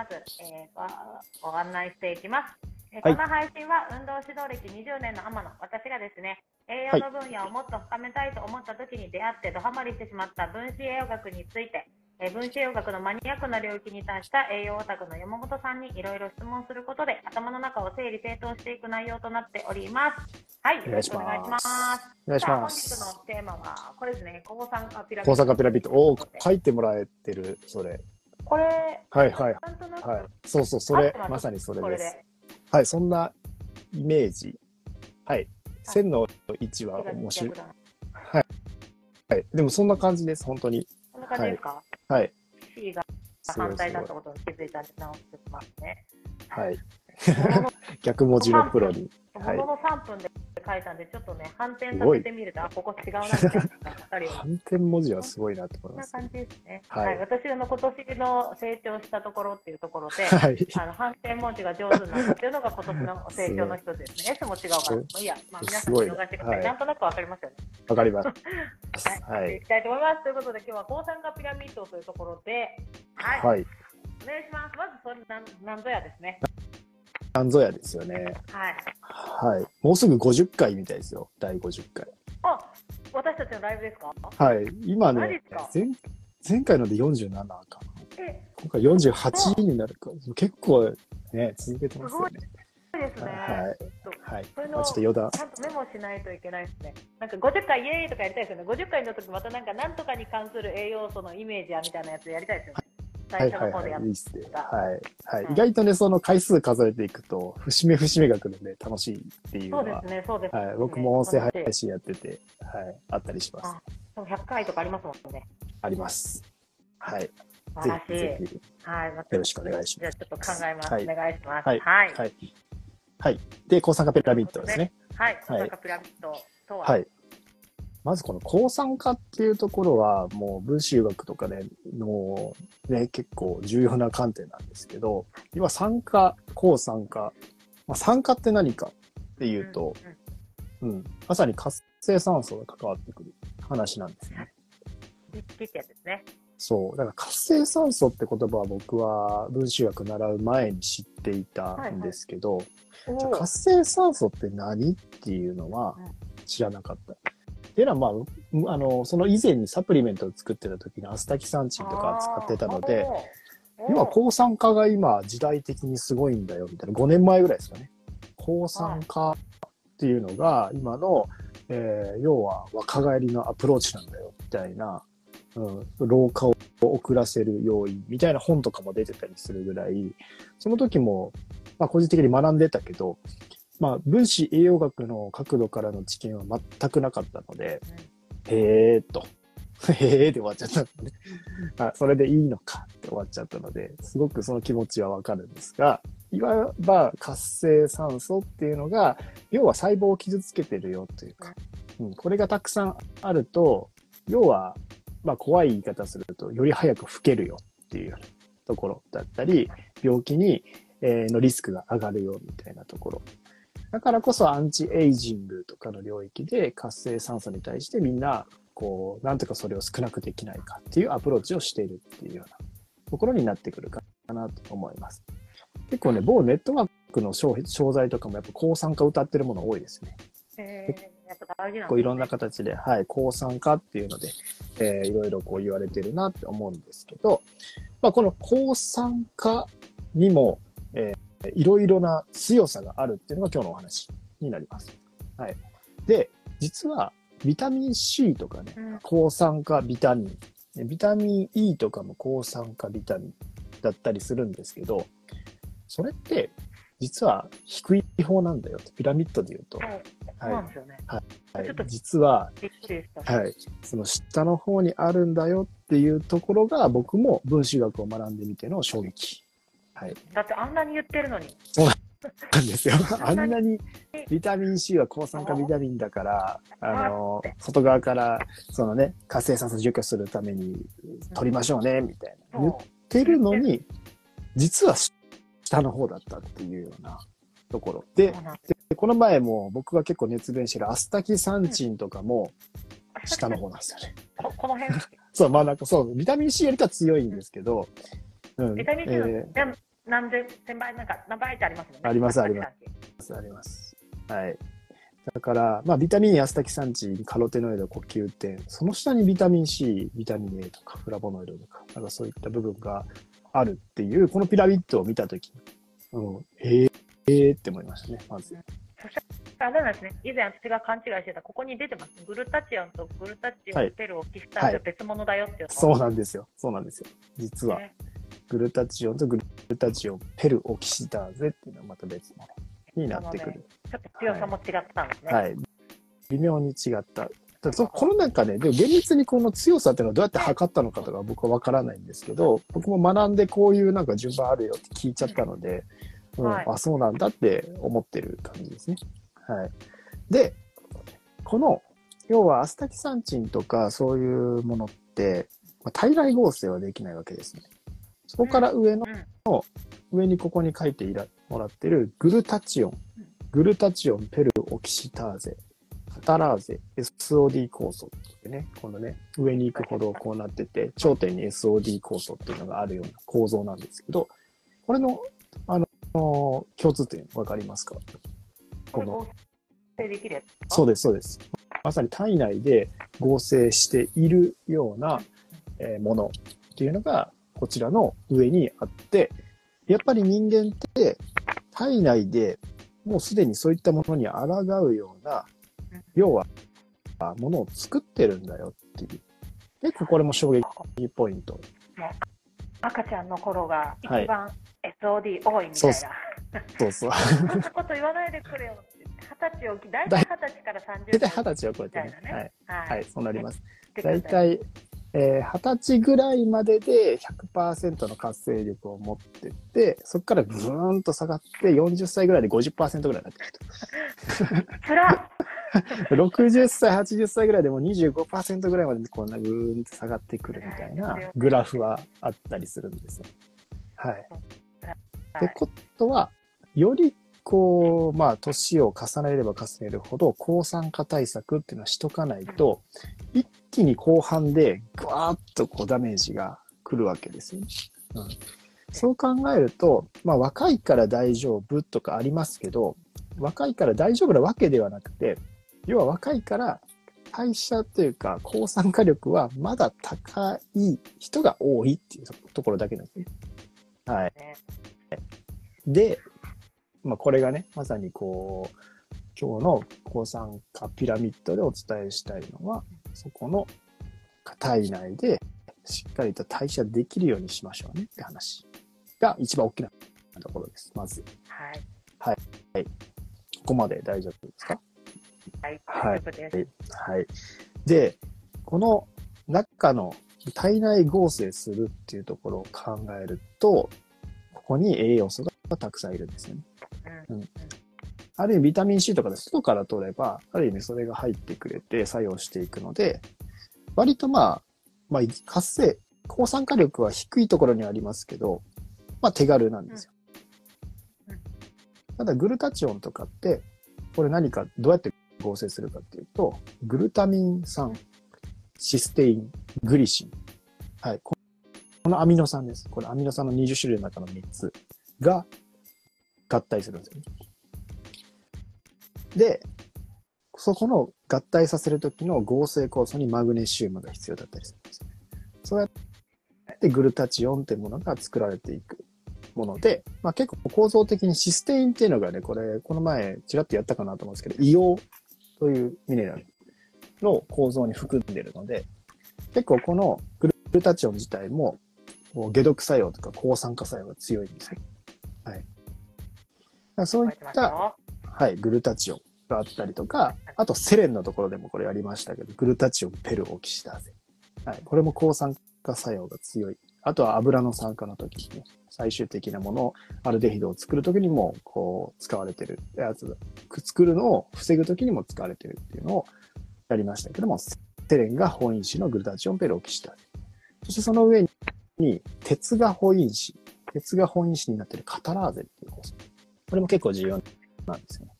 まず、えーごご案内していきます。えーはいこの配信は運動指導歴20年の天野、私がですね、栄養の分野をもっと深めたいと思った時に出会ってドハマりしてしまった分子栄養学について、えー分子栄養学のマニアックな領域に達した栄養オタクの山本さんにいろいろ質問することで頭の中を整理整頓していく内容となっております。はい、お願いしますよろくお願いします。お願いしまさあ本日す。のテーマは、これですね、抗酸化ピラミッド。高坂ピラミッド。おー書いてもらえてる、それ。これ、はいはい。なんとなく、はい。そうそう、それまさにそれです。で。はい、そんなイメージ。はい。線の位置は面白い。逆だはい。でもそんな感じです、本当に。こんな感じですか、はい。C が反対。だったことに気づいたんで直してますね。はい。逆文字のプロに。はいものの3分で書いたんで、ちょっとね、反転させてみると、あ、ここ違うなって。反転文字はすごいなと思います。こんな感じですね。はいはい。私の今年の成長したところっていうところで、はい。あの反転文字が上手になったっていうのが今年の成長の一つですね。S も違うから、いいや、まあ、皆さん見逃してください。はいなんとなくわかりますよね。わかります。はい。はいいきたいと思います。ということで、今日は抗酸化ピラミッドというところで、はい。はい。お願いします。まず、それなん、なんぞやですね。なんぞやですよね。はい。はい。もうすぐ50回みたいですよ。第50回。あ、私たちのライブですか？はい。今ね前前回ので47か。え、今回48になるか。結構ね、続けてますよね。そうですね。はいはい。それのまあ、ちょっと余談。ちゃんとメモしないといけないですね。なんか50回イエーイとかやりたいですよね。50回の時またなんかなんとかに関する栄養素のイメージやみたいなやつやりたいですよね。はいはい最初の方でやっはい。いいっすね。た。はい。はい。はい意外とね、その回数数えていくと、節目節目が来るんで楽しいっていうのはそうです、ね、そうです、ね。はい。僕も音声配信やってて、はい。あったりします。あでも100回とかありますもんね。あります。はい。素晴らしい。ぜひぜひ。はい。よろしくお願いしますじゃあちょっと考えます。はいお願いします。はい。はい。はい。はい。で、抗酸化ピラミッドですね。はい。はいなんかピラミッドとは。はい。まずこの抗酸化っていうところは、もう分子学とかでの、ね、結構重要な観点なんですけど、要は酸化、抗酸化。まあ、酸化って何かっていうと、うん。うんうん、まさに活性酸素が関わってくる話なんですね。ね。そう。だから活性酸素って言葉は僕は分子学習う前に知っていたん。ですけど、おじゃあー活性酸素って何っていうのはうん。知らなかった。っていうのは、まあう、あの、その以前にサプリメントを作ってた時にアスタキサンチンとか使ってたので、あー、今、抗酸化が今時代的にすごいんだよ、みたいな。5年前ぐらいですかね。抗酸化っていうのが今の、えー要は若返りのアプローチなんだよ、みたいな、うん、老化を遅らせる要因みたいな本とかも出てたりするぐらい、その時も、まあ個人的に学んでたけど、まあ分子栄養学の角度からの知見は全くなかったので、へーっと、へーで終わっちゃったんでね。あ、それでいいのかって終わっちゃったので、すごくその気持ちはわかるんですが、いわば活性酸素っていうのが、要は細胞を傷つけてるよというか、うん、これがたくさんあると、要は、まあ怖い言い方すると、より早く老けるよっていうところだったり、病気に、えーのリスクが上がるよみたいなところ。だからこそアンチエイジングとかの領域で活性酸素に対してみんな、こう、なんとかそれを少なくできないかっていうアプローチをしているっていうようなところになってくるかなと思います。結構ね、某ネットワークの商商材とかもやっぱ抗酸化歌ってるもの多いですね。えー、やっぱ大事なんこういろんな方。形で、はい、抗酸化っていうので、えーいろいろこう言われてるなって思うんですけど、まあ、この抗酸化にも、えーいろいろな強さがあるっていうのが今日のお話になります。はい。で、実はビタミン C とかね、うん抗酸化ビタミン、えビタミン E とかも抗酸化ビタミンだったりするんですけど、それって実は低い方なんだよってピラミッドで言うと、そうそうなんですよね。はいちょっと実は。はい。その下の方にあるんだよっていうところが僕も分子学を学んでみての衝撃。はい。だってあんなに言ってるのに。なんですよ。あんなにビタミン C は抗酸化ビタミンだから、あの、外側からそのね、活性酸素除去するために取りましょうね、みたいな。言っそうてるのに、実は下の方だったっていうようなところ。ででこの前も僕が結構熱弁してるアスタキサンチンとかも下の方なんですよね。ここの辺、そう、まあなんかそう、ビタミン C よりかは強いんですけど、うん。ビタミン C の、えでも何千千倍、なんか何倍ってありますもんね。ありますありますあります。はい。だから、まあ、ビタミン E、アスタキサンチン、カロテノイド、呼吸点、その下にビタミン C、ビタミン A とか、フラボノイドとか、なんかそういった部分があるっていう、このピラミッドを見たとき、うん、えー、えーって思いましたね、まず。あれなんですね。以前私が勘違いしてた、ここに出てます。グルタチオンとグルタチオン、はいペルオキスターゼ別物だよっていうのそうなんですよ。そうなんですよ。実は、ねグルタチオンとグルタチオン、ペルオキシダーゼっていうのはまた別物になってくる。ちょっと強さも違ったんですね。はい。微妙に違った。だそこの中で、でも厳密にこの強さっていうのはどうやって測ったのかとか僕は分からないんですけど、僕も学んでこういうなんか順番あるよって聞いちゃったので、うんはいあ、そうなんだって思ってる感じですね。はい。で、この、要はアスタキサンチンとかそういうものって、まあ、体内合成はできないわけですね。そこから上のうん。上にここに書いていらもらってるグルタチオン、グルタチオン、ペルオキシターゼ、カタラーゼ、SOD 酵素ってね、このね、上に行くほどこうなってて、頂点に SOD 酵素っていうのがあるような構造なんですけど、これの、あの、共通点わかりますか？この、そうです、そうです。まさに体内で合成しているような、えーものっていうのが、こちらの上にあって、やっぱり人間って体内でもうすでにそういったものに抗うような、要は、あものを作ってるんだよっていう。結構これも衝撃ポイント。赤ちゃんの頃が一番 SOD 多いみたいな。そうそう。そんなこと言わないでくれよ。二十歳をき、大体二十歳から30大体二十歳を超えてねはい。ははい、そうなります。す大体、えー20歳ぐらいまでで100%の活性力を持ってって、そこからぐーんと下がって、40歳ぐらいで50%ぐらいになってくるつらと。60歳、80歳ぐらいでもう25%ぐらいまでこんなぐーんと下がってくるみたいなグラフはあったりするんですよ。はい。ってことは、よりこう、まあ、年を重ねれば重ねるほど、抗酸化対策っていうのはしとかないと、一気に後半で、ぐわーっとこうダメージが来るわけですよね。うん、そう考えると、まあ、若いから大丈夫とかありますけど、若いから大丈夫なわけではなくて、要は若いから、代謝というか、抗酸化力はまだ高い人が多いっていうところだけなんですね。はい。ねで、まあ、これがね、まさにこう、今日の抗酸化ピラミッドでお伝えしたいのは、そこの体内でしっかりと代謝できるようにしましょうねって話が一番大きなところです。まず、はい。ここまで大丈夫ですか？はい。はい大丈夫です。はい。で、この中の体内合成するっていうところを考えると、ここに栄養素がたくさんいるんですよね。うん。ある意味ビタミン C とかで外から取れば、ある意味それが入ってくれて作用していくので、割とまあ、まあ、活性、抗酸化力は低いところにはありますけど、まあ手軽なんですようんうん。ただグルタチオンとかって、これ何か、どうやって合成するかっていうと、グルタミン酸、システイン、グリシン。はい。ここのアミノ酸です。これアミノ酸の20種類の中の3つが合体するんですよね。で、そこの合体させるときの合成酵素にマグネシウムが必要だったりするんですよ。ねそうやってグルタチオンっていうものが作られていくもので、まあ結構構造的にシステインっていうのがね、これ、この前ちらっとやったかなと思うんですけど、硫黄というミネラルの構造に含んでるので、結構このグルタチオン自体も、解毒作用とか抗酸化作用が強いんですよ。はい。そういった、よ。はい、グルタチオンがあったりとか、あとセレンのところでもこれやりましたけど、グルタチオン、ペル、オキシダーゼ。はい、これも抗酸化作用が強い。あとは油の酸化の時にね、最終的なものを、アルデヒドを作る時にも、こう、使われてるやつ、作るのを防ぐ時にも使われてるっていうのをやりましたけども、セレンが本因子のグルタチオン、ペル、オキシダーゼ。そしてその上に、鉄が本因子、鉄が本因子になっているカタラーゼっていう酵素。これも結構重要なんですよね。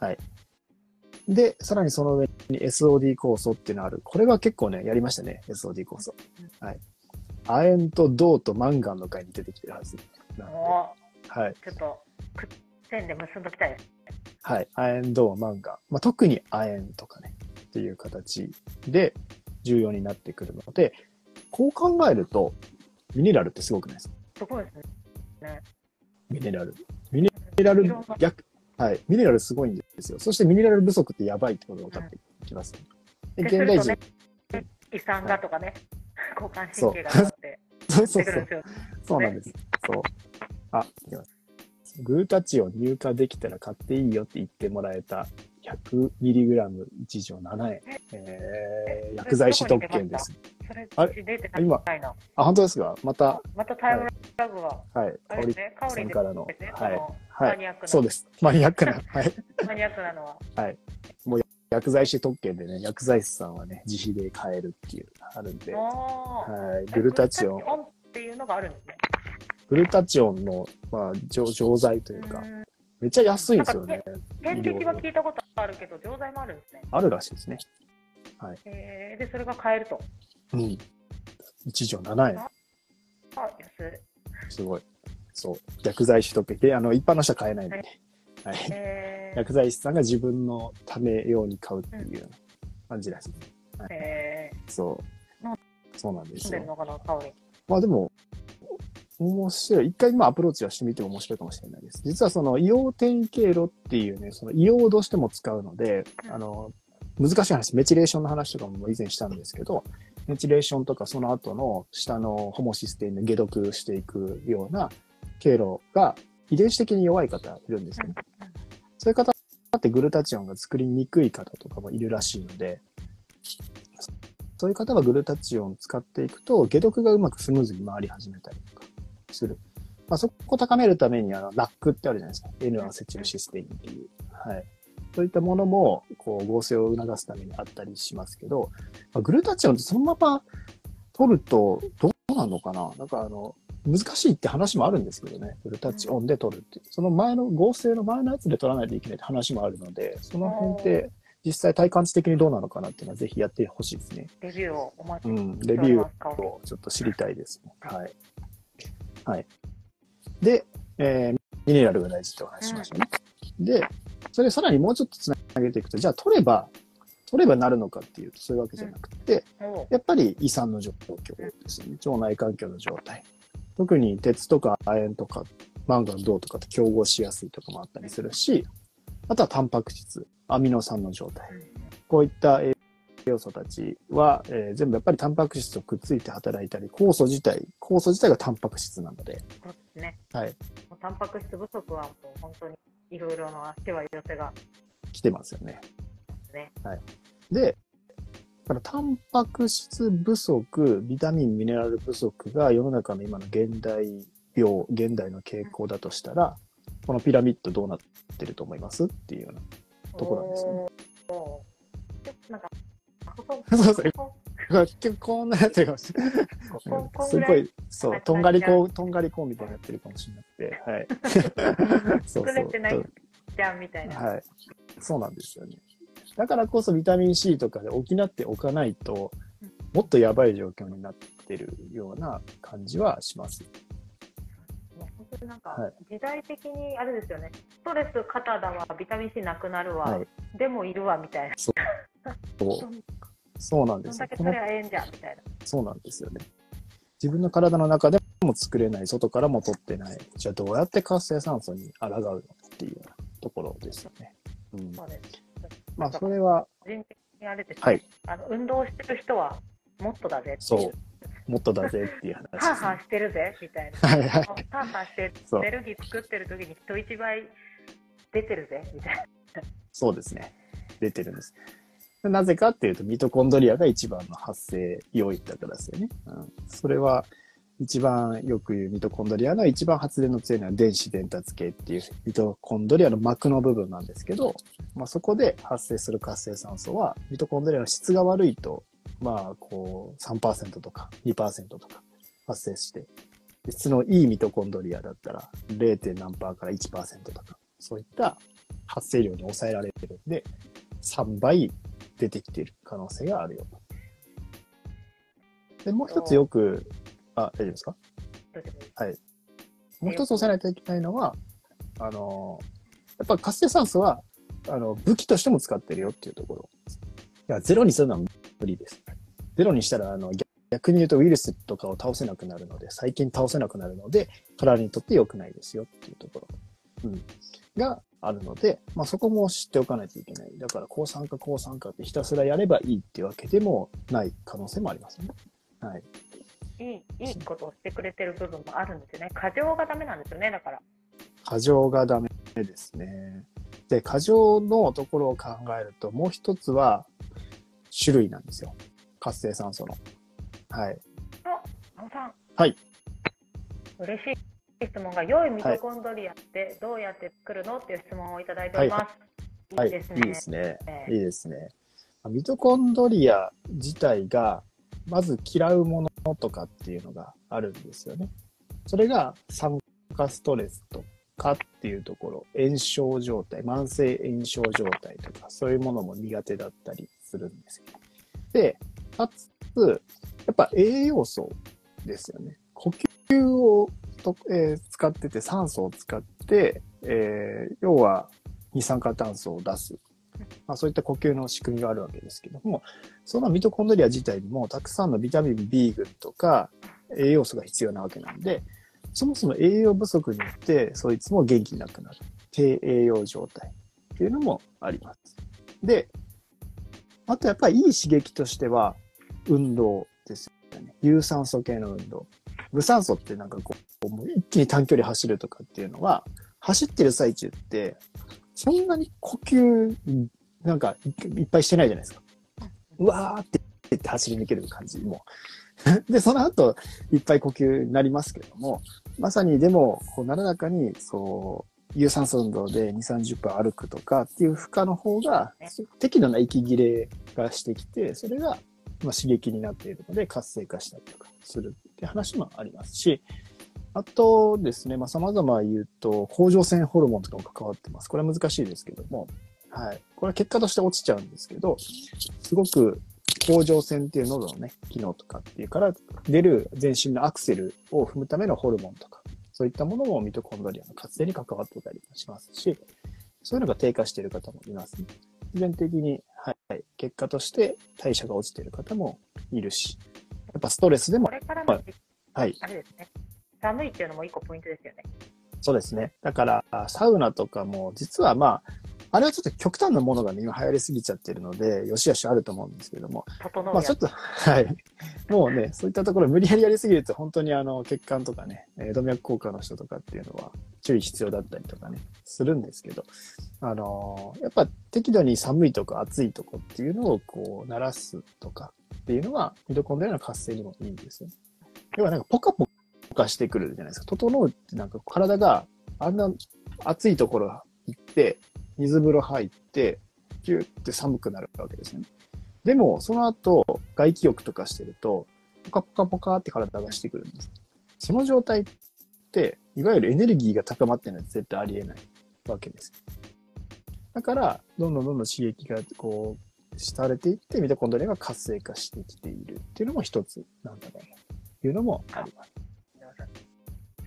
はい。で、さらにその上に SOD 酵素っていうのある。これは結構ね、やりましたね、SOD 酵素。はい。亜鉛と銅とマンガンの回に出てきてるはず。なのはい。ちょっと、くっ線で結んどきたいです。はい。亜鉛銅マンガン。まあ、特に亜鉛とかね、っていう形で重要になってくるので、こう考えると、ミネラルってすごくないですか？すごいですね。ミネラル。ミネラル逆、はい。ミネラルすごいんですよ。そしてミネラル不足ってやばいってことが分かってきます、で、で現代人ね、胃酸がとかね、交感神経があって、そうそうそう。そうなんです。そう。あ、いきます。グルタチオン入荷できたら買っていいよって言ってもらえた 100mg 一錠7円。えー、薬剤師特権です。あ出て今。あ、本当ですか？また、またタイムラグは、はい。香りあれですね、香りさんからのはいはいマニアックな、そうです。マニアックな。はい。マニアックなのは。薬剤師特権でね、薬剤師さんはね、自費で買えるっていう、あるんで、はい。グルタチオン、グルタチオンっていうのがあるんですね。グルタチオンの、まあ、錠錠剤というか、うんめっちゃ安いんですよね。点滴は聞いたことあるけど、錠剤もあるんですね。あるらしいですね。えー、で、それが買えると。うん。一錠7円。あ、安い。すごい。そう。薬剤師特権。で、あの、一般の人は買えないんでね。はい。えー薬剤師さんが自分のため用に買うっていう感じらしい。えそううん。そうなんでー、すよ。まあでも、面白い。一回今アプローチはしてみても面白いかもしれないです。実はその硫黄点経路っていうね、その硫黄をどうしても使うので、うんあの、難しい話、メチレーションの話とかも以前したんですけど、メチレーションとかその後の下のホモシステインで解毒していくような経路が遺伝子的に弱い方いるんですよね。そういう方ってグルタチオンが作りにくい方とかもいるらしいので、そういう方はグルタチオンを使っていくと、解毒がうまくスムーズに回り始めたりとかする。まあ、そこを高めるために、あの、ラックってあるじゃないですか。N アセチルシステインっていう。はい。そういったものも、こう、合成を促すためにあったりしますけど、まあ、グルタチオンってそのまま取ると、どうなのかななんかあの、難しいって話もあるんですけどね。グルタチオンで取るっていう。その前の合成の前のやつで取らないといけないって話もあるので、その辺って実際体感値的にどうなのかなっていうのはぜひやってほしいですね。レビューをお待ちうん、しておレビュー。をちょっと知りたいですね。はい。はい。で、えーミネラルが大事ってお話ししましたね。で、それさらにもうちょっとつなげていくと、じゃあ取れば、取ればなるのかっていうとそういうわけじゃなくて、おうやっぱり胃酸の状況ですよね。腸内環境の状態。特に鉄とか亜鉛とかマンガン銅とかと競合しやすいとかもあったりするし、あとはタンパク質、アミノ酸の状態。こういった栄養素たちは、えー全部やっぱりタンパク質とくっついて働いたり、酵素自体、酵素自体がタンパク質なので、そうですね。はい、もうタンパク質不足はもう本当にいろいろな手は寄せが来てますよね。ね。はい。で、だからタンパク質不足、ビタミン、ミネラル不足が世の中の今の現代病、現代の傾向だとしたら、このピラミッドどうなってると思います？っていうような。とこなんですよねなんか、そうそう結構 こんなやってるかもしれない。すごい、そう、とんがりこう、とんがりこうみたいになってるかもしれなくて、はい。そう作れてないそう。じゃんみたいな。はい。そうなんですよね。だからこそビタミン C とかで補っておかないとうん、もっとやばい状況になってるような感じはします。本当になんか、はい時代的にあれですよね、ストレス肩だわ、ビタミン C なくなるわ、はい。でもいるわみたいな。そう そうなんですよどんだけ。この取りゃええんじゃんみたいな。そうなんですよね。自分の体の中でも作れない、外からも取ってない。じゃあどうやって活性酸素に抗うのっていうところですよね。うん。そうです。まあそれは、個人的にあれですね、はい。あの運動してる人はもっとだぜっていう。そう。もっとだぜっていう話ね。ハーハーしてるぜみたいな。はいはい。ハーハーしてエネルギー作ってる時に人一倍出てるぜみたいな。そうですね。出てるんです。なぜかっていうと、ミトコンドリアが一番の発生要因だからですよね。うん、それは、一番よく言うミトコンドリアの一番発電の強いのは電子伝達系っていうミトコンドリアの膜の部分なんですけど、まあ、そこで発生する活性酸素は、ミトコンドリアの質が悪いと、まあ、こう、3%とか2%とか発生して、で質のいいミトコンドリアだったら 0. 何パーから1%とか、そういった発生量に抑えられてるんで、3倍出てきている可能性があるよと。で、もう一つよく、あ、大丈夫ですか？どうでもいいももう一つ押さえないといけないのは、あの、やっぱ活性酸素は、あの、武器としても使ってるよっていうところ。いや、ゼロにするのは無理です。ゼロにしたら、あの、逆に言うとウイルスとかを倒せなくなるので、細菌倒せなくなるので、体にとって良くないですよっていうところ。うん。があるので、まあそこも知っておかないといけない。だから、抗酸化、抗酸化ってひたすらやればいいっていうわけでもない可能性もありますね。はい。いい、いいことをしてくれてる部分もあるんですよね。過剰がダメなんですよね、だから。過剰がダメですね。で、過剰のところを考えると、もう一つは種類なんですよ。活性酸素の。はい。あのさん。はい。嬉しい質問が、良いミトコンドリアってどうやって作るのっていう質問をいただいております。はいいいですね。いいですね。ええいいですね。ミトコンドリア自体が、まず嫌うものとかっていうのがあるんですよね。それが酸化ストレスとかっていうところ、炎症状態、慢性炎症状態とか、そういうものも苦手だったりするんですよ。で、かつ、やっぱ栄養素ですよね。呼吸をと、えー使ってて、酸素を使って、えー要は二酸化炭素を出す。まあ、そういった呼吸の仕組みがあるわけですけども、そのミトコンドリア自体にもたくさんのビタミン B 群とか栄養素が必要なわけなんで、そもそも栄養不足によって、そいつも元気なくなる。低栄養状態っていうのもあります。で、あとやっぱりいい刺激としては、運動ですよね。有酸素系の運動。無酸素ってなんかこう、もう一気に短距離走るとかっていうのは、走ってる最中って、そんなに呼吸、なんかいっぱいしてないじゃないですか。うわーってって走り抜ける感じも。で、その後、いっぱい呼吸になりますけれども、まさにでも、こう、なだらかに、そう、有酸素運動で2、30分歩くとかっていう負荷の方が、適度な息切れがしてきて、それが、ま、刺激になっているので活性化したりとかするって話もありますし、あとですね、まあ、様々言うと、甲状腺ホルモンとかも関わってます。これは難しいですけども、はい。これは結果として落ちちゃうんですけど、すごく甲状腺っていう喉のね、機能とかっていうから出る全身のアクセルを踏むためのホルモンとか、そういったものもミトコンドリアの活性に関わってたりもしますし、そういうのが低下している方もいますね。必然的に、はい、結果として代謝が落ちている方もいるし、やっぱストレスでもこ、れからはい、あれですね。寒いっていうのも一個ポイントですよね。そうですね。だから、サウナとかも、実はまあ、あれはちょっと極端なものがね、今流行りすぎちゃってるので、よしよしあると思うんですけども。まあちょっと、はい。もうね、そういったところ無理やりやりすぎると、本当にあの、血管とかね、えー動脈硬化の人とかっていうのは注意必要だったりとかね、するんですけど、あのーやっぱ適度に寒いとか暑いとこっていうのをこう、慣らすとかっていうのは、ミトコンドリアの活性にもいいんですよ。要はなんかポカポカしてくるじゃないですか。整うってなんか体があんな暑いところ行って、水風呂入って、キューって寒くなるわけですね。でも、その後、外気浴とかしてると、ポカポカポカって体がしてくるんです。その状態って、いわゆるエネルギーが高まってるのは絶対ありえないわけです。だから、どんどんどんどん刺激がこう、されていって、ミトコンドリアが活性化してきているっていうのも一つなんだろうな、というのもあります。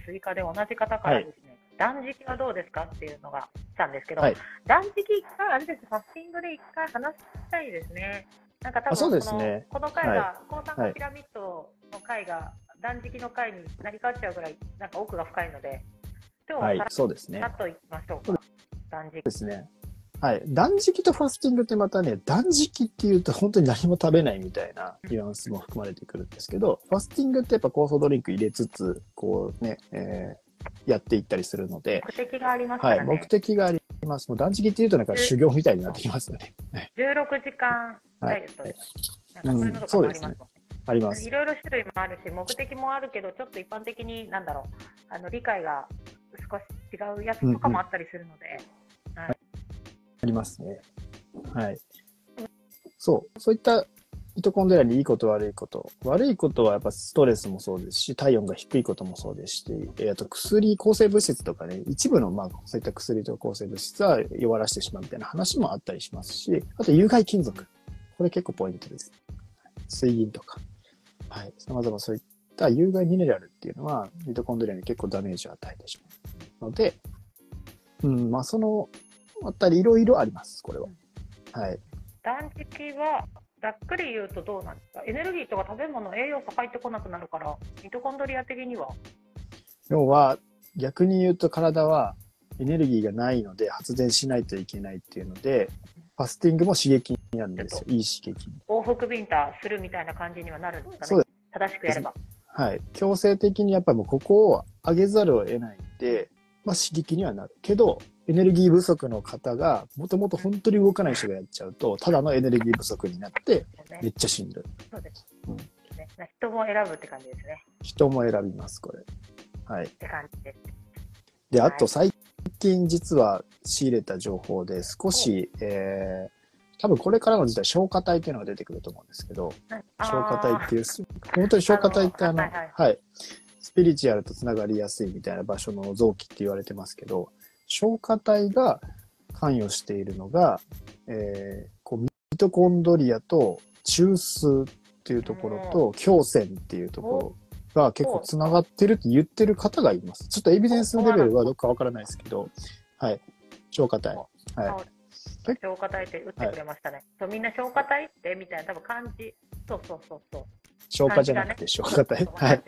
追加で同じ方からですね、断食はどうですかっていうのが来たんですけど、はい断食一回、あれです、ファスティングで一回話したいですね。なんか多分あそうですねこのこの回が、は抗酸化ピラミッドの回が断食の回になり変わっちゃうぐらい、なんか奥が深いので、今日ははいさらっ。といきましょうか。断食で。すね。はい。断食とファスティングってまたね、断食っていうと本当に何も食べないみたいなニュアンスも含まれてくるんですけど、ファスティングってやっぱ酵素ドリンク入れつつ、こうね、えーやっていったりするので、目的がありますかはい。目的があります。もう断食っていうとなんか修行みたいになってきますよね。はい。16時間ダイエットです。なんかそういうのとかもありますねありますい。ろいろ種類もあるし、目的もあるけど、ちょっと一般的に、なんだろう、あの理解が少し違うやつとかもあったりするので、ありますね。はい。そう。そういったミトコンドリアにいいこと悪いこと。悪いことはやっぱストレスもそうですし、体温が低いこともそうですし、えーあと薬、抗生物質とかね、一部のまあそういった薬と抗生物質は弱らしてしまうみたいな話もあったりしますし、あと有害金属。これ結構ポイントです。水銀とか。はい。様々そういった有害ミネラルっていうのは、ミトコンドリアに結構ダメージを与えてしまうので、うん、まあそのあたりいろいろあります、これは。はい。断食はざっくり言うとどうなんですか？エネルギーとか食べ物、栄養素入ってこなくなるから、ミトコンドリア的には？要は、逆に言うと体はエネルギーがないので発電しないといけないっていうので、ファスティングも刺激になるんですよ。いい刺激に。往復ビンタするみたいな感じにはなるんですかね？正しくやれば。はい。強制的にやっぱりもうここを上げざるを得ないんで、まあ刺激にはなる。けど、エネルギー不足の方が、もともと本当に動かない人がやっちゃうと、ただのエネルギー不足になって、ねめっちゃしんどい。そうです、うんね。人も選ぶって感じですね。人も選びます、これ。はい。って感じです。で、はいあと最近実は仕入れた情報で少し、えー、多分これからの時代消化体っていうのが出てくると思うんですけど、消化体っていう、本当に消化体ってあの、あのはいはい、スピリチュアルとつながりやすいみたいな場所の臓器って言われてますけど、消化体が関与しているのが、えー、こうミトコンドリアと中枢っていうところと、胸腺っていうところが結構つながってるって言ってる方がいます。ちょっとエビデンスのレベルはどっかわからないですけど、はい。消化体。はい。消化体って打ってくれましたね。そうみんな消化体ってみたいな多分漢字。そうそうそうそう。消化じゃなくて消化体。は。はい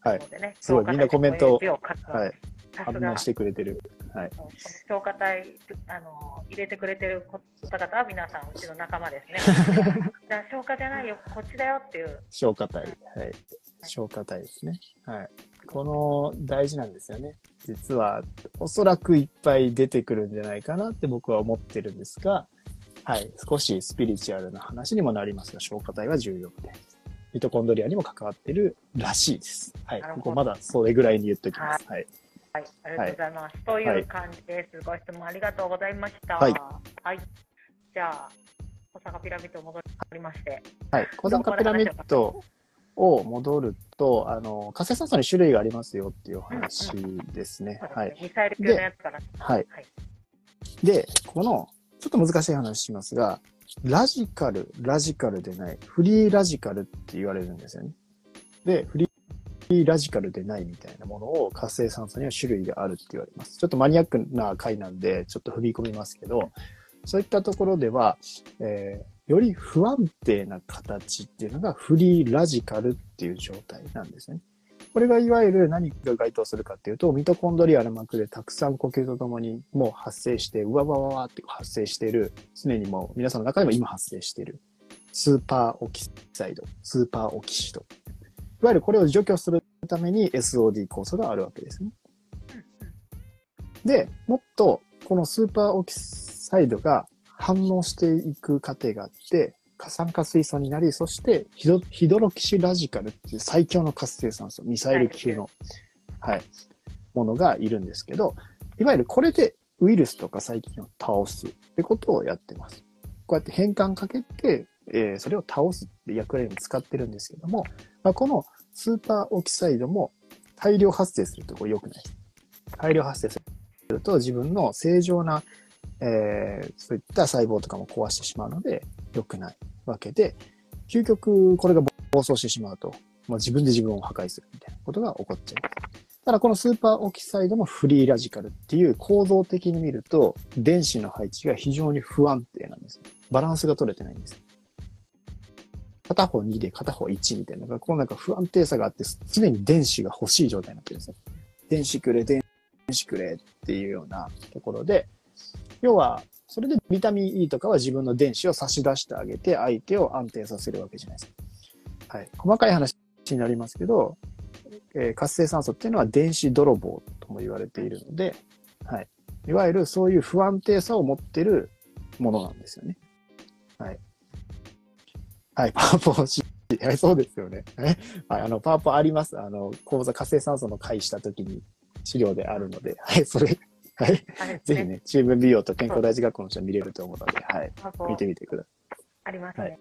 はいすごいみんなコメントをはい反応してくれてる。はい。消化体あの入れてくれてる方々は皆さんうちの仲間ですね。じゃあ消化じゃないよ、こっちだよっていう。消化体。はい。消化体ですね。はい。この大事なんですよね。実は、おそらくいっぱい出てくるんじゃないかなって僕は思ってるんですが、はい。少しスピリチュアルな話にもなりますが、消化体は重要で、ミトコンドリアにも関わってるらしいです。はい。ここまだそれぐらいに言っときます。はい。はい、ありがとうございます。という感じです。ご質問ありがとうございました。はいはい。じゃあ、小坂ピラミッド戻りまして。はい。小坂ピラミッドを戻ると、あの、活性酸素に種類がありますよっていうお話ですね。はい。ミサイル級のやつから。はい。はい。で、この、ちょっと難しい話しますが、ラジカル、ラジカルでない、フリーラジカルって言われるんですよね。で、フリーラジカルでないみたいなものを活性酸素には種類があるって言われます。ちょっとマニアックな回なんで、ちょっと踏み込みますけど、そういったところでは、えーより不安定な形っていうのがフリーラジカルっていう状態なんですね。これがいわゆる何が該当するかっていうと、ミトコンドリアの膜でたくさん呼吸とともにもう発生して、うわわわわって発生している、常にもう皆さんの中でも今発生している、スーパーオキサイド、スーパーオキシド。いわゆるこれを除去するために SOD 酵素があるわけですね。で、もっとこのスーパーオキサイドが反応していく過程があって、過酸化水素になり、そしてヒドヒドロキシラジカルっていう最強の活性酸素、ミサイル級の、はい、ものがいるんですけど、いわゆるこれでウイルスとか細菌を倒すってことをやってます。こうやって変換かけて、えーそれを倒すって役割に使ってるんですけども、まあ、このスーパーオキサイドも大量発生するとこれ良くない。大量発生すると自分の正常な、えーそういった細胞とかも壊してしまうので良くないわけで、究極これが暴走してしまうと、まあ、自分で自分を破壊するみたいなことが起こっちゃう。ただこのスーパーオキサイドもフリーラジカルっていう構造的に見ると電子の配置が非常に不安定なんです。バランスが取れてないんです。片方2で片方1みたいな、こうなんか不安定さがあって、常に電子が欲しい状態になってるんですよ。電子くれ、電子くれっていうようなところで、要は、それでビタミン E とかは自分の電子を差し出してあげて、相手を安定させるわけじゃないですか。はい。細かい話になりますけど、えー活性酸素っていうのは電子泥棒とも言われているので、はい。いわゆるそういう不安定さを持ってるものなんですよね。はい。はい、パワポ欲しい。はい、そうですよね。はい、はいあの、パワポあります。あの、講座活性酸素の会したときに資料であるので、はい、それ、はい。あれですぜひね、チーム美容と健康第一学校の人は見れると思うので、はい。見てみてください。ありますね。はい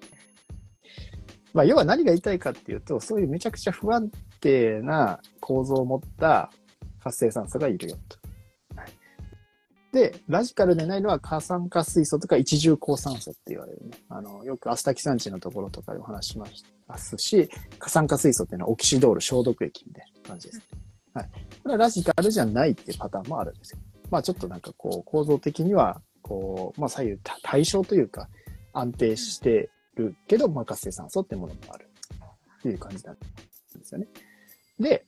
まあ、要は何が言いたいかっていうと、そういうめちゃくちゃ不安定な構造を持った活性酸素がいるよと。はいで、ラジカルでないのは過酸化水素とか一重抗酸素って言われるね。あの、よくアスタキサンチンのところとかでお話ししますし、過酸化水素っていうのはオキシドール消毒液みたいな感じです。はい。これはラジカルじゃないっていうパターンもあるんですよ。まあちょっとなんかこう構造的には、こう、まあ左右対称というか安定してるけど、まあ活性酸素ってものもあるっていう感じなんですよね。で、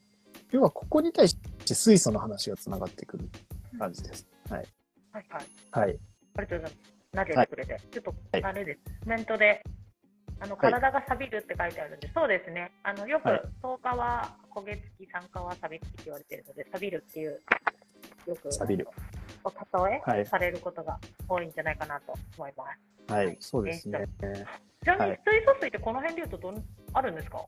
要はここに対して水素の話が繋がってくる感じです。はい。はいはい。はい。ありがとうございます。なでてくれて。ちょっと、あれです。コメントで、あの、体が錆びるって書いてあるんで、そうですね。あの、よくはい、糖化は焦げ付き、酸化は錆び付きって言われてるので、錆びるっていう、よく、錆びる。お例えはいされることが多いんじゃないかなと思います。はい。そうですね。ちなみにはい水素水ってこの辺で言うとどん、あるんですか？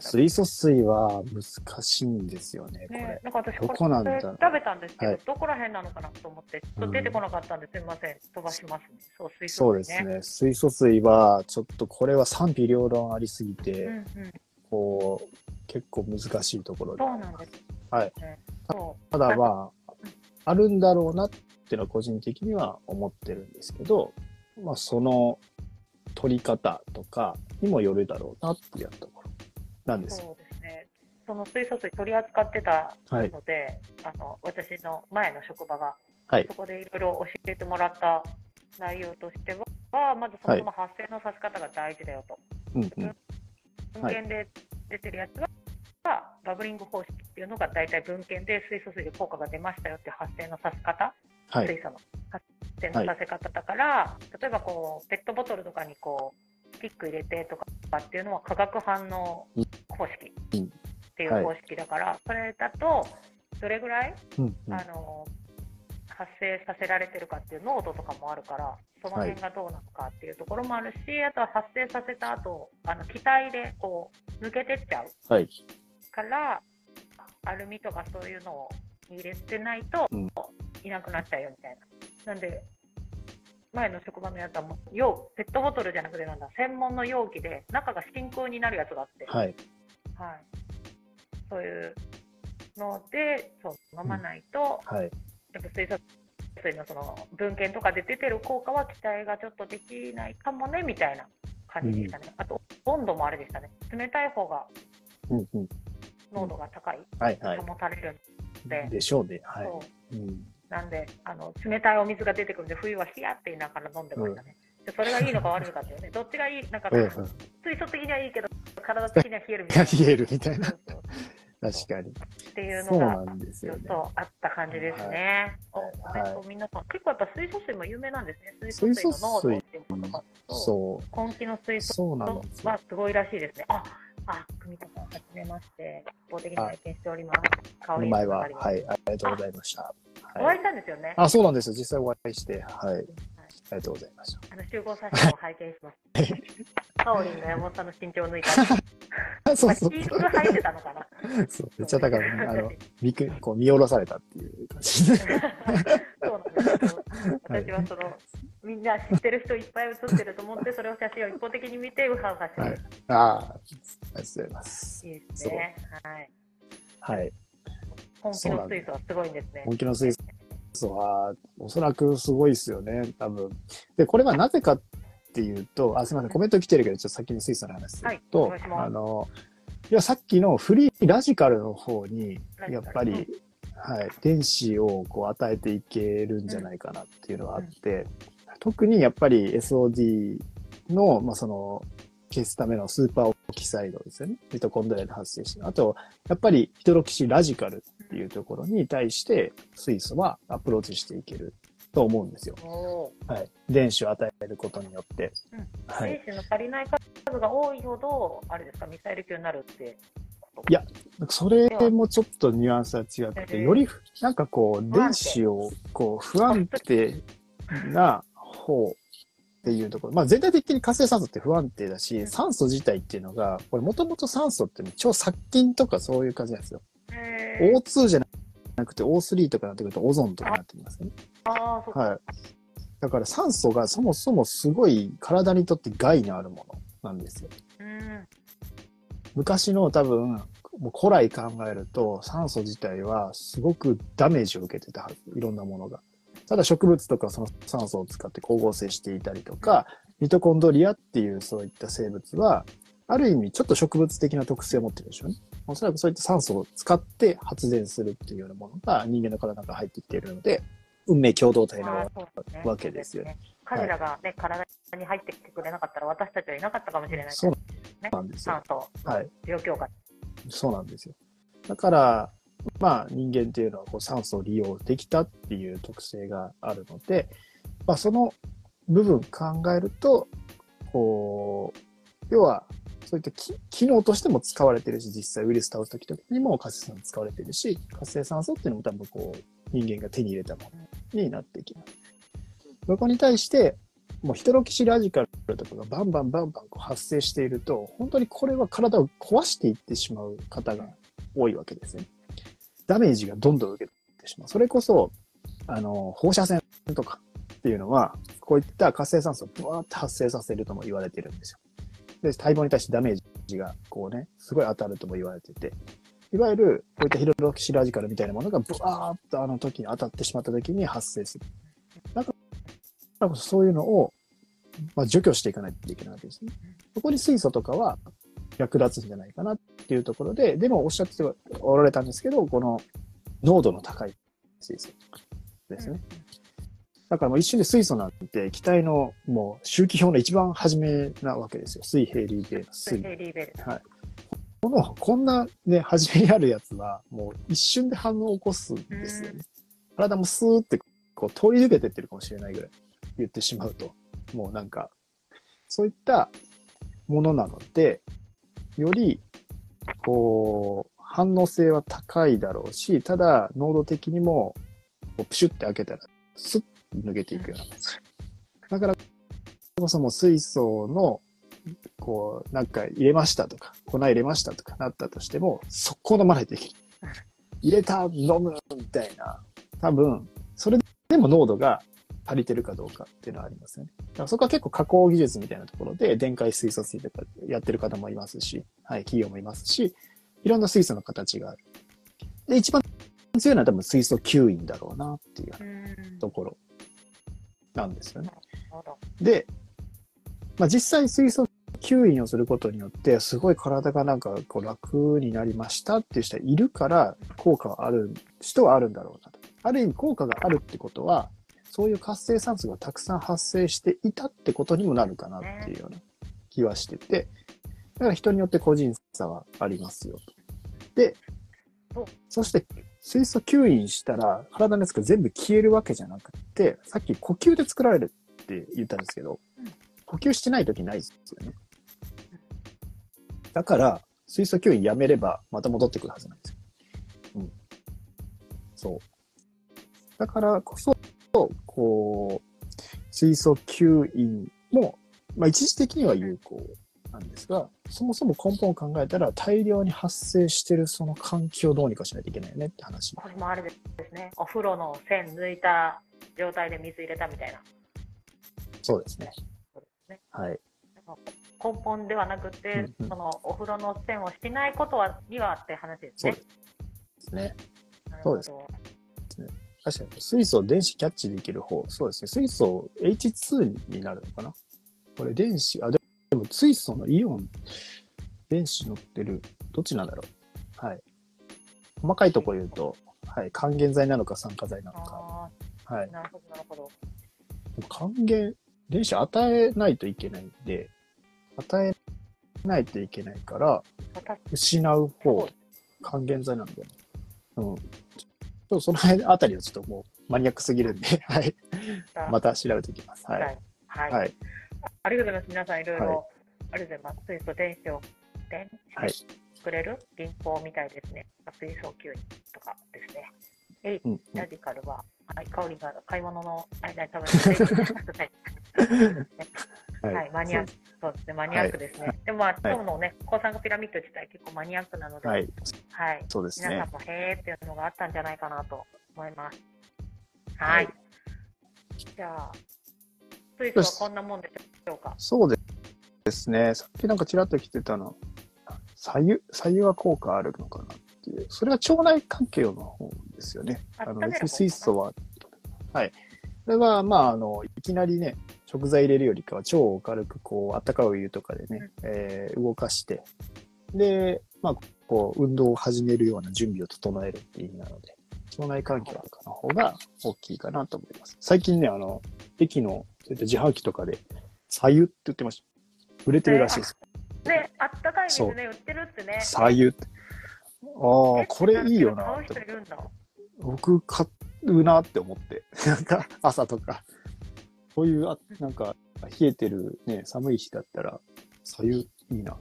水素水は難しいんですよね、こねれ。、なんか私どこなんだろうこれ調べたんですけど、はいどこら辺なのかなと思って、ちょっと出てこなかったんで、すみません、飛ばしますね。そう、水素そうで水ね。すね。水素水は、ちょっとこれは賛否両論ありすぎて、うんうん、こう、結構難しいところでそう。なんです。はいただまあ、あるんだろうなっていうのは個人的には思ってるんですけど、まあその取り方とかにもよるだろうなっていうところなんう、ですよ。そうですね。その水素水取り扱ってたはい。ので、あの、私の前の職場が、はい。そこでいろいろ教えてもらった内容としては、まずそもそも発生のさせ方が大事だよと。はい文献で出てるやつは、バブリング方式っていうのが大体文献で水素水で効果が出ましたよっていう発生のさせ方、はい。水素の発生のさせ方だから、例えばこうペットボトルとかにこうスティック入れてとかっていうのは化学反応方式うんっていう方式だから、それだとどれぐらい、うんうん。あの発生させられてるかっていう濃度とかもあるからその辺がどうなのかっていうところもあるし、あとは発生させた後あの気体でこう抜けてっちゃうはい。からアルミとかそういうのを入れてないと、うんいなくなっちゃうよみたいな。なんで前の職場のやつはもう容ペットボトルじゃなくてなんだ専門の容器で中が真空になるやつがあって、はい。はい、そういうのでそう飲まないと、はい。やっぱ水素水のその文献とかで出てる効果は期待がちょっとできないかもねみたいな感じでしたね。あと温度もあれでしたね。冷たい方がうんうん。濃度が高い、はいはい。保たれるんで、でしょうね。はい。うん。なんであの冷たいお水が出てくるんで冬は冷やって言いながら飲んでましたね。でそれがいいのか悪いのかっていうね、どっちがいい、なんか、うんうん。水素的にはいいけど、体的には冷えるみたいな。冷えるみたいな。確かに。っていうのがちょっ。とあった感じですね。はいおはい皆さん、結構やっぱ水素水も有名なんですね。水素水の濃度っていうことがと、そう。根気の水素。はすごいらしいですね。あ、あ、久美子さん、はじめまして。一方的に拝見しております。香り前は、係はい、ありがとうございました。はい。お会いしたんですよね。あ、そうなんですよ。実際お会いして、はい。ありがとうございました。あの集合写真を拝見します。カオリンの山本さんの身長を抜いた。そうまあ、そうチーク履いてたのかな。そう。めっちゃだから、あの、見く、こう見下ろされたっていう感じで。そうなんですよ。私はその、みんな知ってる人いっぱい写ってると思って、それを写真を一方的に見て、ウハウハしてはいる。。ああ、ありがとうございます。いいですね。はい。はい。本気の水素はすごいんですね。本気の水素は、おそらくすごいですよね、多分。で、これはなぜかっていうと、あ、すみません、コメント来てるけど、ちょっと先に水素の話すると、はいあの、いや、さっきのフリーラジカルの方に、やっぱうんり、はい、電子をこう与えていけるんじゃないかなっていうのがあって、特にやっぱり SOD の、まあ、その、消すためのスーパーオキサイドですよね。ミトコンドリアで発生し。あと、やっぱりヒドロキシラジカルっていうところに対して水素はアプローチしていけると思うんですよ。はい。電子を与えることによって。うんはい。精子の足りない数が多いほど、あれですか、ミサイル級になるって。いやそれもちょっとニュアンスは違くて、えーよりなんかこう、電子をこう、不安定な方っていうところ。まあ全体的に活性酸素って不安定だし、酸素自体っていうのが、これもともと酸素ってね超殺菌とかそういう感じなんですよ。へー O2 じゃなくて O3 とかなってくるとオゾンとかになってきますよね。ああ、そっか。はい。だから酸素がそもそもすごい体にとって害のあるものなんですよ。うん。昔の多分、もう古来考えると酸素自体はすごくダメージを受けてたはず。いろんなものが。ただ植物とかその酸素を使って光合成していたりとか、ミトコンドリアっていうそういった生物は、ある意味ちょっと植物的な特性を持ってるでしょうね。おそらくそういった酸素を使って発電するっていうようなものが人間の体から入ってきているので、運命共同体なわけですよね。彼らがね、体に入ってきてくれなかったら私たちはいなかったかもしれないですそう。なんですよ酸。素はい。状況下そうなんですよ。だから、まあ人間っていうのはこう酸素を利用できたっていう特性があるので、まあその部分考えると、こう、要はそういった機能としても使われてるし、実際ウイルス倒す時とかにも活性酸素使われてるし、活性酸素っていうのも多分こう人間が手に入れたものになっていきます。そこに対して、もうヒトロキシラジカルとかがバンバンバンバンこう発生していると、本当にこれは体を壊していってしまう方が多いわけですね。ダメージがどんどん受けてしまう。それこそ、あの、放射線とかっていうのは、こういった活性酸素をブワーって発生させるとも言われてるんですよ。で、細胞に対してダメージがこうね、すごい当たるとも言われてて、いわゆるこういったヒロロキシラジカルみたいなものがブワーっとあの時に当たってしまった時に発生する。だからこそそういうのを、まあ、除去していかないといけないわけですね。そこに水素とかは役立つんじゃないかなっていうところで、でもおっしゃっておられたんですけど、この濃度の高い水素ですね。だからもう一瞬で水素なんて気体のもう周期表の一番初めなわけですよ。水平リーベルの水。ヘリーベル。この、こんなね、初めにあるやつは、もう一瞬で反応を起こすんですよね。体もスーってこう通り抜けてってるかもしれないぐらい言ってしまうと。もうなんか、そういったものなので、より、こう、反応性は高いだろうし、ただ、濃度的にも、プシュって開けたら、スッと抜けていくような感じ。だからこそも水素の、こう、なんか入れましたとか、粉入れましたとかなったとしても、速攻飲まないといけない。入れた、飲む、みたいな。多分、それでも濃度が足りてるかどうかっていうのはありますよね。だからそこは結構加工技術みたいなところで、電解水素水とかやってる方もいますし、はい、企業もいますし、いろんな水素の形がある。で、一番強いのは多分水素吸引だろうなっていう。ところなんですよね。で、まあ、実際水素吸引をすることによって、すごい体がなんかこう楽になりましたっていう人はいるから、効果はある人はあるんだろうなと。ある意味効果があるってことは、そういう活性酸素がたくさん発生していたってことにもなるかなっていうような気はしてて、だから人によって個人差はありますよと。でそして水素吸引したら体のやつが全部消えるわけじゃなくて、さっき呼吸で作られるって言ったんですけど、呼吸してない時ないですよね。だから、水素吸引やめればまた戻ってくるはずなんですよ。うん。そう。だからこそ、こう、水素吸引も、まあ一時的には有効なんですが、そもそも根本を考えたら大量に発生してるその環境をどうにかしないといけないよねって話。これもあれですね。お風呂の線抜いた状態で水入れたみたいな。そうですね。そうですね。はい。根本ではなくて、うんうんそのお風呂の線をしないことはにはって話ですね。そうですね。そう確かに、水素を電子キャッチできる方、そうですね。水素 H2 になるのかな？これ電子、あ、ででも水素のイオン、電子乗ってる、どっちなんだろうはい。細かいところ言うと、はい。還元剤なのか酸化剤なのか。あはいー。なるほど、なるほど。還元、電子与えないといけないんで、与えないといけないから、私失う方、還元剤なんだよね。うん。その辺あたりはちょっともうマニアックすぎるんで、はい。また調べておきます。は。はいい。はい。はい。ありがとうございます。皆さんいろいはろ、ありがとうございます。水素電子を、電はい子くれる銀行みたいですね。水素吸引とかですね。えい、うん。ラジカルは、はい、香りが買い物の間に食べる電子 ははい、マニアック、そうですね、マニアックですね。でも、まあ、今日のね、抗酸化ピラミッド自体結構マニアックなので、はい。はい、そうですね皆さん。もへーっていうのがあったんじゃないかなと思います。はい。はいじゃあ、水素はこんなもんでしょうか？そうですね。さっきなんかちらっと来てたの、左右、左右は効果あるのかなっていう。それは腸内環境の方ですよね。あの、別に水素は、はい。これは、まあ、あの、いきなりね、食材入れるよりかは超軽く、こう、あったかいお湯とかでね、えー動かして、で、まあ、こう、運動を始めるような準備を整えるっていう意味なので、腸内環境とかの方が大きいかなと思います。最近ね、あの、駅の、そういった自販機とかで、左右って言ってました。売れてるらしいです。ね、あったかい水ね、売ってるってね。左右って。ああ、これいいよな買う。人いるんだ。僕買うなって思って。なんか朝とか。こういう、あなんか冷えてるね、寒い日だったら、左右いいな。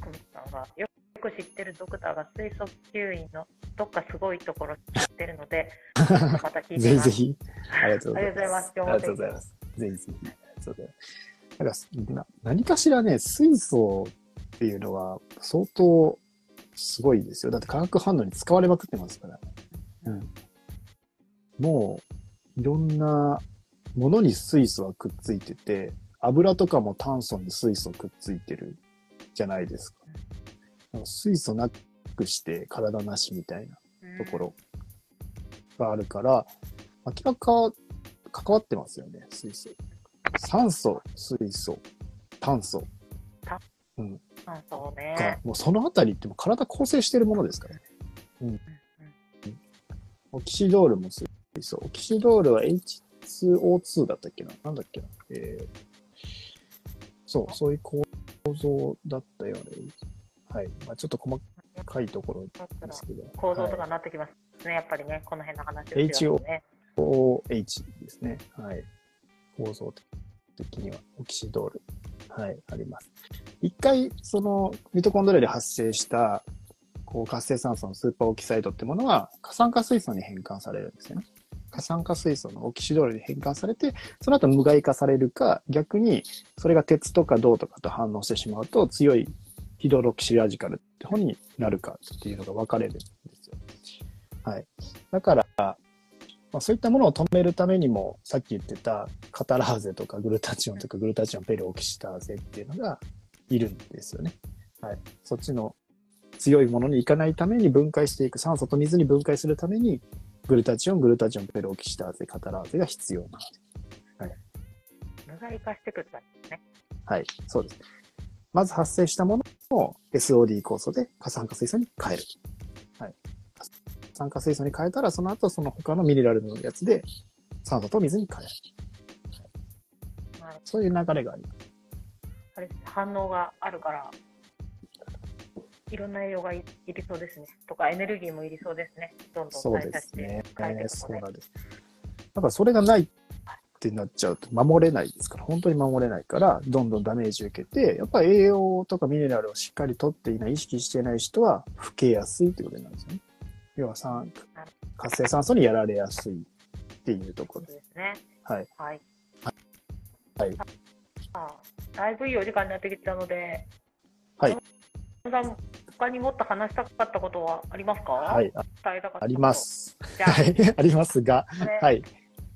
クミさんがよく知ってるドクターが水素吸引のどっかすごいところ知ってるので、また聞いて。ぜひぜひ。ありがとうございます。ありがとうございますありがとうございます。ぜひぜひ。ありがとうございます。なんかな何かしらね、水素っていうのは相当すごいですよ。だって化学反応に使われまくってますから。うん。もう、いろんなものに水素はくっついてて、油とかも炭素に水素くっついてるじゃないですか。水素なくして体なしみたいなところがあるから、明らか関わってますよね、水素。酸素、水素、炭素うん、そうがね。、もうそのあたりってもう体構成してるものですからね。うん。オキシドールも水素。オキシドールは H2O2 だったっけな？なんだっけな？えー、そう、そういう構造だったよね。はい。まあちょっと細かいところですけど。構造とかはいになってきますね、やっぱりね、この辺の話をね。OH ですね。はい。構造的にはオキシドール。はい、あります。一回、そのミトコンドリアで発生した、こう活性酸素のスーパーオキサイドってものは、過酸化水素に変換されるんですよね。過酸化水素のオキシドールに変換されて、その後無害化されるか、逆にそれが鉄とか銅とかと反応してしまうと、強いヒドロキシラジカルって方になるかっていうのが分かれるんですよ。はい。だから、まあ、そういったものを止めるためにも、さっき言ってたカタラーゼとかグルタチオンとかグルタチオンペルオキシターゼっていうのがいるんですよね。はい。そっちの強いものに行かないために分解していく、酸素と水に分解するために、グルタチオン、グルタチオンペルオキシターゼ、カタラーゼが必要なので。無害化してくるからね。はい。そうです。まず発生したものを SOD 酵素で過酸化水素に変える。はい。過酸化水素に変えたら、その後その他のミネラルのやつで酸素と水に変える。はいそういう流れがあります。あれ反応があるから、いろんな栄養がいいりそうですね。とか、エネルギーもいりそうですね。どんどんそうですね。変えていくとね。そうなんです。だからそれがないってなっちゃうと守れないですから、本当に守れないから、どんどんダメージ受けて、やっぱり栄養とかミネラルをしっかりとっていない、意識していない人は老けやすいってことになるんですよね。要は酸、活性酸素にやられやすいっていうところそうですね。はい。はい。はい。あだいぶいいお時間になってきたので、はい。さん他にもっと話したかったことはありますか？はい、あ伝えたかったありま。す。はい、ありますが、はい。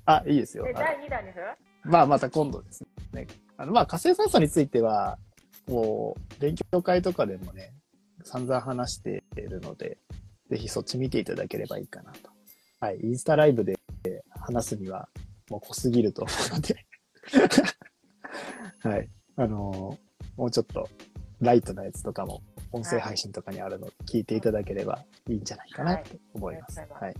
あ、いいですよ。第2弾にす？るまあ、また今度ですね。あの、まあ、活性酸素については、もう、勉強会とかでもね、散々話しているので、ぜひそっち見ていただければいいかなと。はい。インスタライブで話すには、もう濃すぎると思うので、はい。あのーもうちょっと、ライトなやつとかも、音声配信とかにあるので、聞いていただければいいんじゃないかなと思います。はいはい。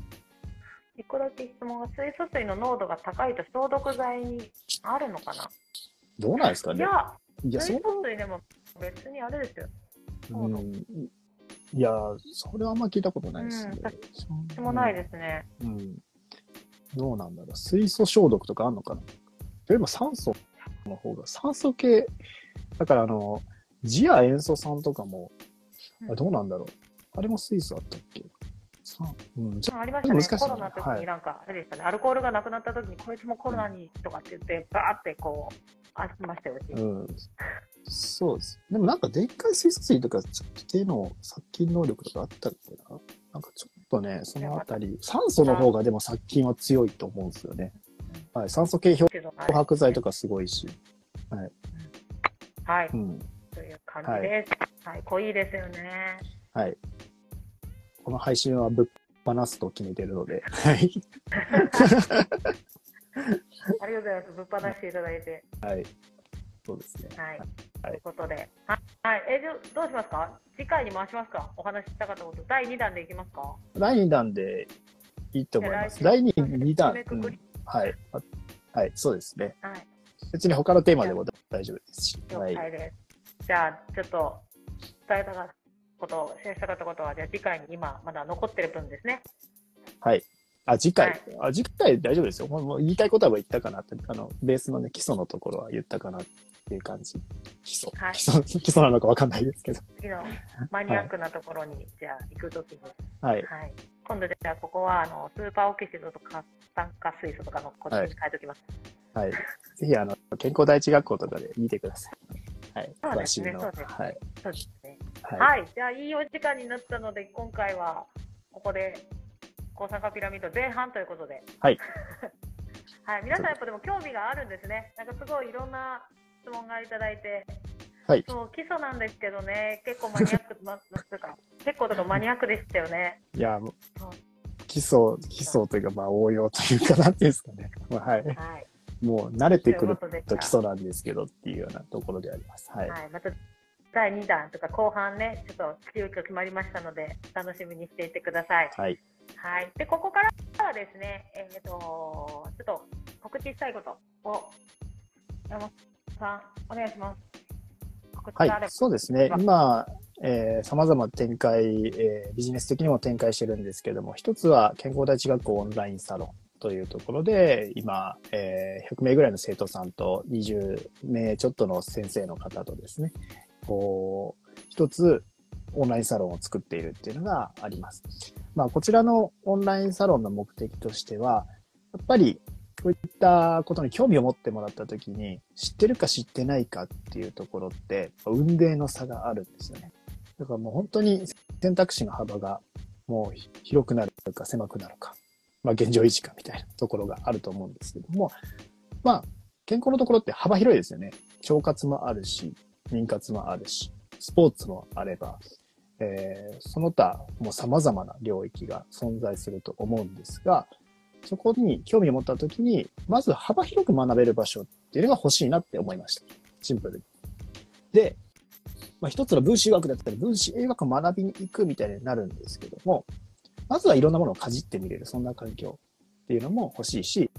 一個だけ質問が、水素水の濃度が高いと消毒剤にあるのかな？どうなんですかねいや、いや、水そ素水でも別にあれですよ。う、うん、いや、それはあんま聞いたことないですね。うん私もないですね。うん。どうなんだろう。水素消毒とかあんのかな？例えば酸素の方が、酸素系、だからあの、ジア塩素酸とかも、あれどうなんだろう。あれも水素あったっけ？酸うん、ありましたね。コロナの時はいになんか、あれでしたね、アルコールがなくなった時に、こいつもコロナにとかって言って、バーってこう、ありましたよ、うん。そうです。でもなんか、でっかい水素水とか、ちょっと手の殺菌能力とかあったっけな？なんかちょっとね、そのあたり、酸素の方がでも殺菌は強いと思うんですよね。はい。酸素系漂白剤とかすごいし。はい、うん。という感じです。はい、濃いですよね。はい。この配信は物放すと決めてるので、はい。ありがとうございます。ぶっ放していただいて。はい。そうですね。はい。はいということで。はい。はい、え、じゃあどうしますか？次回に回しますか？お話ししたかったこと。第2弾でいきますか？第2弾でいいと思います。第あ来週2弾、うんはい。あはい、そうですね。はい。別に他のテーマでも大丈夫ですし。了はい。解です。じゃあ、ちょっと伝えたかったこと、シェアしたかったことは、じゃあ次回に今、まだ残ってる分ですね。はい。あ、次回、はいあ、次回大丈夫ですよ。もう言いたいことは言ったかなって、あの、ベースのね、基礎のところは言ったかなっていう感じ。基礎。はい基礎、基礎なのかわかんないですけど。次のマニアックなところに、じゃあ行くときに、はい。はい。今度じゃあ、ここは、あの、スーパーオキシドとか酸化水素とかのこっちに変えときます。はい。ぜひ、あの、健康第一学校とかで見てください。はい。そうです。ねそうですはい。そうですね。はい。はい。じゃあ、いいお時間になったので、今回は、ここで、抗酸化ピラミッド前半ということで。はい。はい。皆さんやっぱでも興味があるんですね。なんかすごいいろんな質問がいただいて。はいそう、基礎なんですけどね、結構マニアック、ま、な 結構とかマニアックでしたよね。いや、もうそう基礎、基礎というか、まあ、応用というか、なんていうんですかね。まあ、はい。はい。もう、慣れてくると基礎なんですけどっていうようなところであります。はい。はい。また、第2弾とか後半ね、ちょっと急遽決まりましたので、楽しみにしていてください。はい。はい。で、ここからはですね、えっ、と、ちょっと告知したいことを、山本さん、お願いします。はいそうですねは。今、えー、様々展開、えービジネス的にも展開してるんですけども、一つは健康第一学校オンラインサロンというところで、今、えー100名ぐらいの生徒さんと20名ちょっとの先生の方とですね、こう、一つオンラインサロンを作っているっていうのがあります。まあ、こちらのオンラインサロンの目的としては、やっぱりこういったことに興味を持ってもらったときに、知ってるか知ってないかっていうところって、運命の差があるんですよね。だからもう本当に選択肢の幅がもう広くなるか狭くなるか、まあ現状維持かみたいなところがあると思うんですけども、まあ健康のところって幅広いですよね。腸活もあるし、妊活もあるし、スポーツもあれば、えーその他もう様々な領域が存在すると思うんですが、そこに興味を持ったときに、まず幅広く学べる場所っていうのが欲しいなって思いました。シンプルに。で、まあ、一つの分子医学だったり、分子医学を学びに行くみたいになるんですけども、まずはいろんなものをかじってみれる、そんな環境っていうのも欲しいし、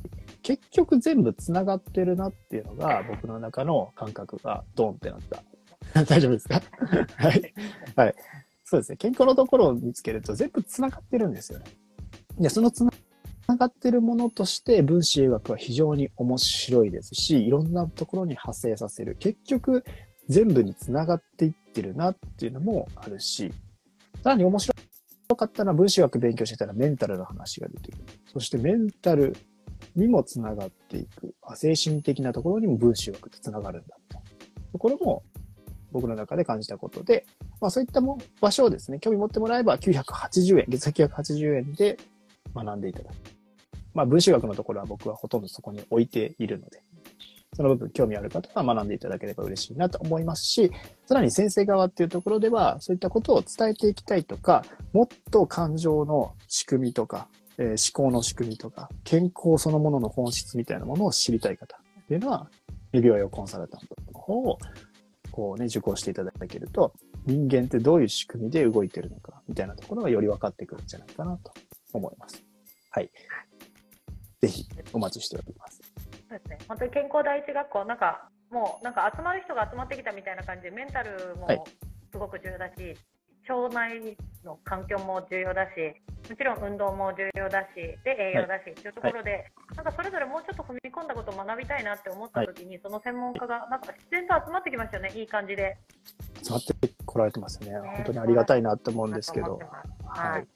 結局全部繋がってるなっていうのが僕の中の感覚がドンってなった。大丈夫ですか？はい。はい。そうですね。健康のところを見つけると全部繋がってるんですよね。で、その繋がってるものとして分子医学は非常に面白いですし、いろんなところに派生させる。結局、全部に繋がっていってるなっていうのもあるし、さらに面白かったのは分子学勉強してたらメンタルの話が出てくる。そしてメンタルにも繋がっていく。精神的なところにも分子学って繋がるんだと。ころも僕の中で感じたことで、まあそういったも場所をですね、興味持ってもらえば980円、月額980円で学んでいただく。まあ分子学のところは僕はほとんどそこに置いているので、その部分興味ある方は学んでいただければ嬉しいなと思いますし、さらに先生側っていうところでは、そういったことを伝えていきたいとか、もっと感情の仕組みとか、えー思考の仕組みとか、健康そのものの本質みたいなものを知りたい方っていうのは、指輪用コンサルタントの方を、こうね、受講していただけると、人間ってどういう仕組みで動いてるのか、みたいなところがより分かってくるんじゃないかなと思います。はい。ぜひ、お待ちしております。そうですね。本当に健康第一学校、なんか、もう、なんか集まる人が集まってきたみたいな感じで、メンタルもはいすごく重要だし、腸内の環境も重要だし、もちろん運動も重要だし、で、栄養だし、っていうところで、なんかそれぞれもうちょっと踏み込んだことを学びたいなって思った時に、その専門家が、なんか自然と集まってきましたよね、いい感じで。集まってこられてますよね。本当にありがたいなと思うんですけど。ははい。い。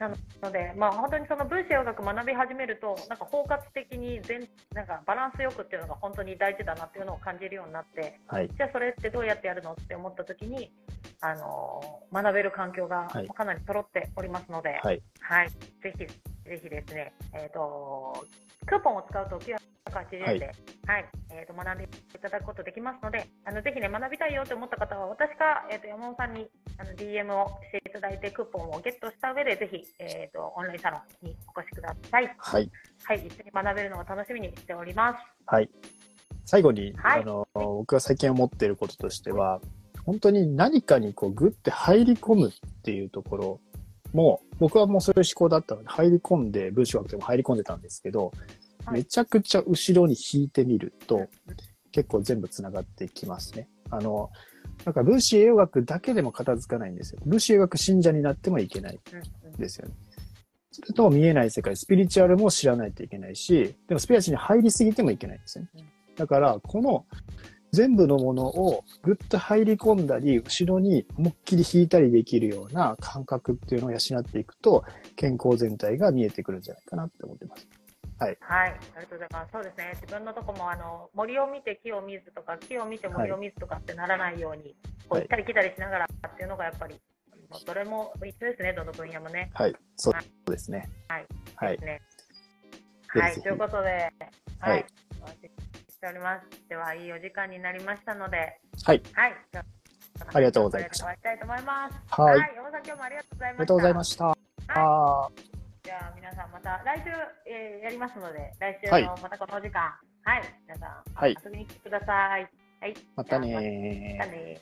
なので、まあ、本当にその分子栄養学学び始めると、なんか包括的に全なんかバランスよくっていうのが本当に大事だなっていうのを感じるようになって、はい。じゃあそれってどうやってやるのって思った時に、あのー学べる環境がはいかなり揃っておりますので、はい。はい、ぜひぜひですね、えっ、とクーポンを使うと980円で、はいえー、と学んでいただくことできますので、あのぜひね、学びたいよと思った方は、私か、えー、と山本さんにあの DM をしていただいて、クーポンをゲットした上で、ぜひ、えー、とオンラインサロンにお越しください。はい。はい、一緒に学べるのを楽しみにしております。はい。最後に、はいあの、僕が最近思っていることとしては、本当に何かにこう、グッて入り込むっていうところも、僕はもうそういう思考だったので、入り込んで、文章学でも入り込んでたんですけど、はいめちゃくちゃ後ろに引いてみると、結構全部つながってきますね。あの、なんか分子栄養学だけでも片付かないんですよ。分子栄養学信者になってもいけないですよね。それと見えない世界、スピリチュアルも知らないといけないし、でもスピリチュアルに入りすぎてもいけないんですよねうん。だから、この全部のものをぐっと入り込んだり、後ろに思いっきり引いたりできるような感覚っていうのを養っていくと、健康全体が見えてくるんじゃないかなって思ってます。はい、ありがとうございます。そうですね。自分のとこもあの森を見て木を見ずとか、木を見て森を見ずとかってならないように、こうはい行ったり来たりしながらっていうのがやっぱり、もうどれも一緒ですね。どの分野もね。はい。そうですね。はい。はい。ね。はい。ということで、ははいい。お待ちしております。では、いいお時間になりましたので、はい。はい。ありがとうございました終わりたいと思います。はい山さん、今日もありがとうございました。ありがとうございました。はい。じゃあ皆さんまた来週、えーやりますので来週はいのまたこのお時間はい、皆さんはい。遊びに来てください。はい。またねまたね